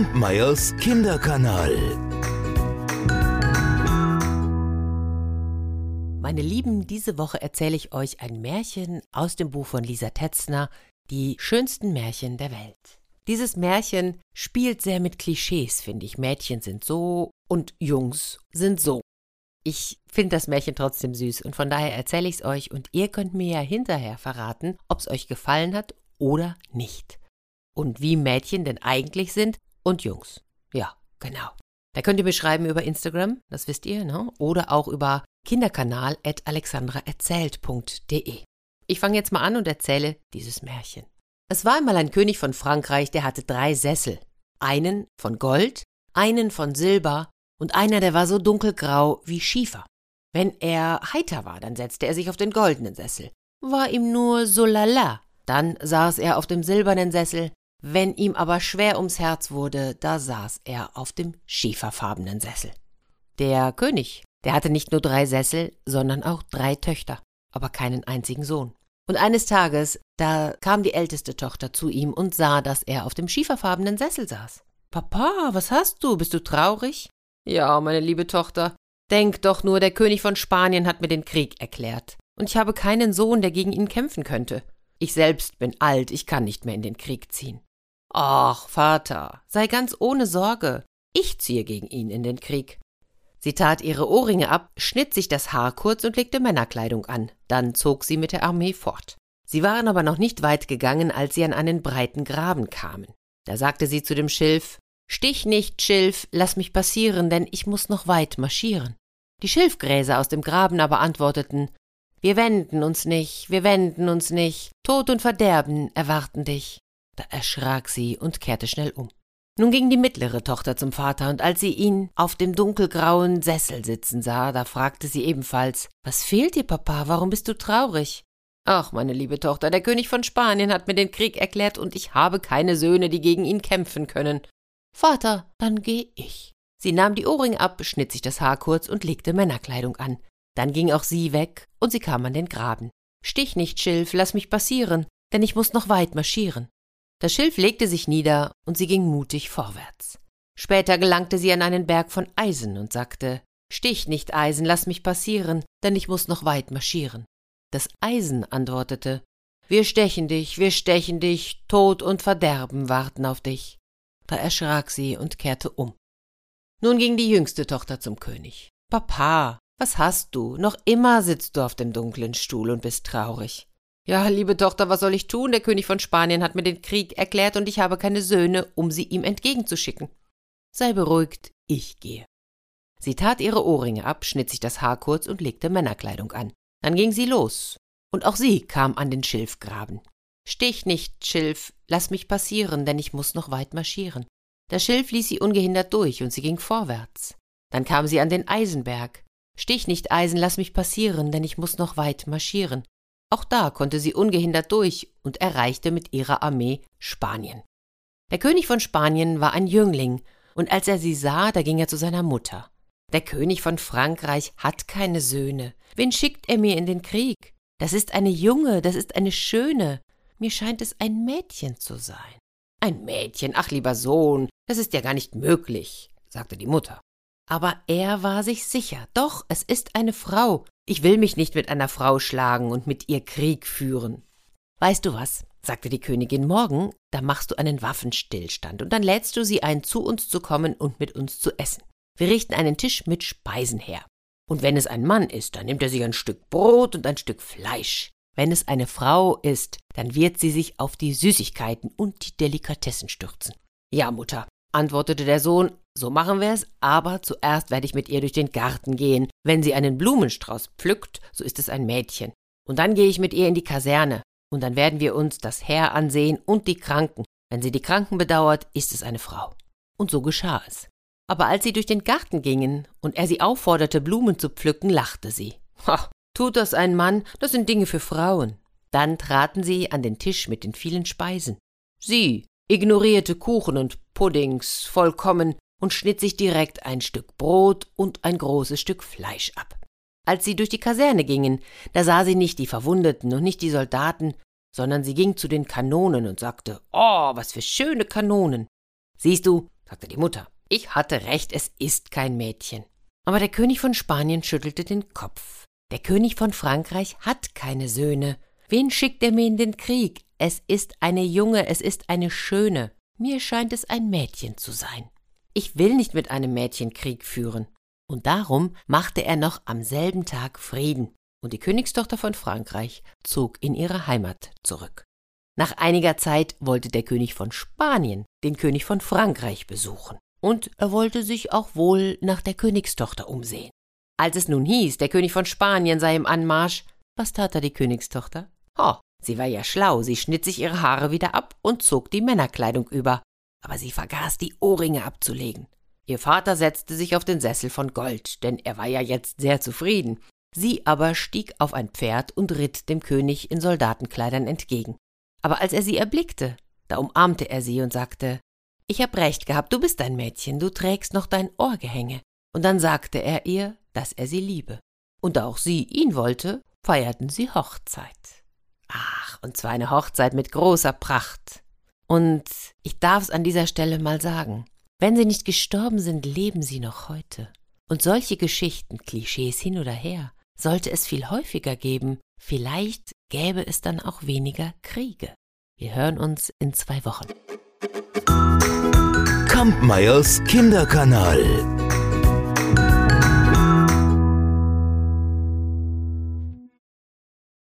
Kampmeyers Kinderkanal. Meine Lieben, diese Woche erzähle ich euch ein Märchen aus dem Buch von Lisa Tetzner, Die schönsten Märchen der Welt. Dieses Märchen spielt sehr mit Klischees, finde ich. Mädchen sind so und Jungs sind so. Ich finde das Märchen trotzdem süß und von daher erzähle ich es euch und ihr könnt mir ja hinterher verraten, ob es euch gefallen hat oder nicht. Und wie Mädchen denn eigentlich sind und Jungs. Ja, genau. Da könnt ihr mir schreiben über Instagram, das wisst ihr, ne? Oder auch über kinderkanal.alexandraerzählt.de. Ich fange jetzt mal an und erzähle dieses Märchen. Es war einmal ein König von Frankreich, der hatte drei Sessel. Einen von Gold, einen von Silber und einer, der war so dunkelgrau wie Schiefer. Wenn er heiter war, dann setzte er sich auf den goldenen Sessel. War ihm nur so lala, dann saß er auf dem silbernen Sessel, wenn ihm aber schwer ums Herz wurde, da saß er auf dem schieferfarbenen Sessel. Der König der hatte nicht nur drei Sessel, sondern auch drei Töchter, aber keinen einzigen Sohn. Und eines Tages, da kam die älteste Tochter zu ihm und sah, dass er auf dem schieferfarbenen Sessel saß. Papa, was hast du? Bist du traurig? Ja, meine liebe Tochter. Denk doch nur, der König von Spanien hat mir den Krieg erklärt. Und ich habe keinen Sohn, der gegen ihn kämpfen könnte. Ich selbst bin alt, ich kann nicht mehr in den Krieg ziehen. Ach, Vater, sei ganz ohne Sorge. Ich ziehe gegen ihn in den Krieg. Sie tat ihre Ohrringe ab, schnitt sich das Haar kurz und legte Männerkleidung an. Dann zog sie mit der Armee fort. Sie waren aber noch nicht weit gegangen, als sie an einen breiten Graben kamen. Da sagte sie zu dem Schilf Stich nicht, Schilf, lass mich passieren, denn ich muss noch weit marschieren. Die Schilfgräser aus dem Graben aber antworteten Wir wenden uns nicht, wir wenden uns nicht, Tod und Verderben erwarten dich. Da erschrak sie und kehrte schnell um. Nun ging die mittlere Tochter zum Vater, und als sie ihn auf dem dunkelgrauen Sessel sitzen sah, da fragte sie ebenfalls Was fehlt dir, Papa? Warum bist du traurig? Ach, meine liebe Tochter, der König von Spanien hat mir den Krieg erklärt, und ich habe keine Söhne, die gegen ihn kämpfen können. Vater, dann geh ich. Sie nahm die Ohrringe ab, schnitt sich das Haar kurz und legte Männerkleidung an. Dann ging auch sie weg, und sie kam an den Graben. Stich nicht, Schilf, lass mich passieren, denn ich muss noch weit marschieren. Das Schilf legte sich nieder und sie ging mutig vorwärts. Später gelangte sie an einen Berg von Eisen und sagte Stich nicht, Eisen, lass mich passieren, denn ich muss noch weit marschieren. Das Eisen antwortete Wir stechen dich, wir stechen dich, Tod und Verderben warten auf dich. Da erschrak sie und kehrte um. Nun ging die jüngste Tochter zum König. Papa, was hast du? Noch immer sitzt du auf dem dunklen Stuhl und bist traurig. Ja, liebe Tochter, was soll ich tun? Der König von Spanien hat mir den Krieg erklärt und ich habe keine Söhne, um sie ihm entgegenzuschicken. Sei beruhigt, ich gehe. Sie tat ihre Ohrringe ab, schnitt sich das Haar kurz und legte Männerkleidung an. Dann ging sie los. Und auch sie kam an den Schilfgraben. Stich nicht, Schilf, lass mich passieren, denn ich muss noch weit marschieren. Der Schilf ließ sie ungehindert durch und sie ging vorwärts. Dann kam sie an den Eisenberg. Stich nicht, Eisen, lass mich passieren, denn ich muss noch weit marschieren. Auch da konnte sie ungehindert durch und erreichte mit ihrer Armee Spanien. Der König von Spanien war ein Jüngling, und als er sie sah, da ging er zu seiner Mutter. Der König von Frankreich hat keine Söhne. Wen schickt er mir in den Krieg? Das ist eine Junge, das ist eine Schöne. Mir scheint es ein Mädchen zu sein. Ein Mädchen, ach lieber Sohn, das ist ja gar nicht möglich, sagte die Mutter. Aber er war sich sicher, doch, es ist eine Frau, ich will mich nicht mit einer Frau schlagen und mit ihr Krieg führen. Weißt du was? sagte die Königin, morgen, da machst du einen Waffenstillstand und dann lädst du sie ein, zu uns zu kommen und mit uns zu essen. Wir richten einen Tisch mit Speisen her. Und wenn es ein Mann ist, dann nimmt er sich ein Stück Brot und ein Stück Fleisch. Wenn es eine Frau ist, dann wird sie sich auf die Süßigkeiten und die Delikatessen stürzen. Ja, Mutter, antwortete der Sohn, so machen wir es, aber zuerst werde ich mit ihr durch den Garten gehen. Wenn sie einen Blumenstrauß pflückt, so ist es ein Mädchen. Und dann gehe ich mit ihr in die Kaserne. Und dann werden wir uns das Heer ansehen und die Kranken. Wenn sie die Kranken bedauert, ist es eine Frau. Und so geschah es. Aber als sie durch den Garten gingen und er sie aufforderte, Blumen zu pflücken, lachte sie. Ha, tut das ein Mann, das sind Dinge für Frauen. Dann traten sie an den Tisch mit den vielen Speisen. Sie ignorierte Kuchen und Puddings vollkommen und schnitt sich direkt ein Stück Brot und ein großes Stück Fleisch ab. Als sie durch die Kaserne gingen, da sah sie nicht die Verwundeten und nicht die Soldaten, sondern sie ging zu den Kanonen und sagte, Oh, was für schöne Kanonen. Siehst du, sagte die Mutter. Ich hatte recht, es ist kein Mädchen. Aber der König von Spanien schüttelte den Kopf. Der König von Frankreich hat keine Söhne. Wen schickt er mir in den Krieg? Es ist eine Junge, es ist eine Schöne. Mir scheint es ein Mädchen zu sein. Ich will nicht mit einem Mädchen Krieg führen. Und darum machte er noch am selben Tag Frieden, und die Königstochter von Frankreich zog in ihre Heimat zurück. Nach einiger Zeit wollte der König von Spanien den König von Frankreich besuchen, und er wollte sich auch wohl nach der Königstochter umsehen. Als es nun hieß, der König von Spanien sei im Anmarsch, was tat da die Königstochter? Oh, sie war ja schlau, sie schnitt sich ihre Haare wieder ab und zog die Männerkleidung über, aber sie vergaß die Ohrringe abzulegen. Ihr Vater setzte sich auf den Sessel von Gold, denn er war ja jetzt sehr zufrieden. Sie aber stieg auf ein Pferd und ritt dem König in Soldatenkleidern entgegen. Aber als er sie erblickte, da umarmte er sie und sagte Ich hab recht gehabt, du bist ein Mädchen, du trägst noch dein Ohrgehänge. Und dann sagte er ihr, dass er sie liebe. Und da auch sie ihn wollte, feierten sie Hochzeit. Ach, und zwar eine Hochzeit mit großer Pracht. Und ich darf's an dieser Stelle mal sagen, wenn sie nicht gestorben sind, leben sie noch heute. Und solche Geschichten, Klischees hin oder her, sollte es viel häufiger geben, vielleicht gäbe es dann auch weniger Kriege. Wir hören uns in zwei Wochen. Kampmeyers Kinderkanal.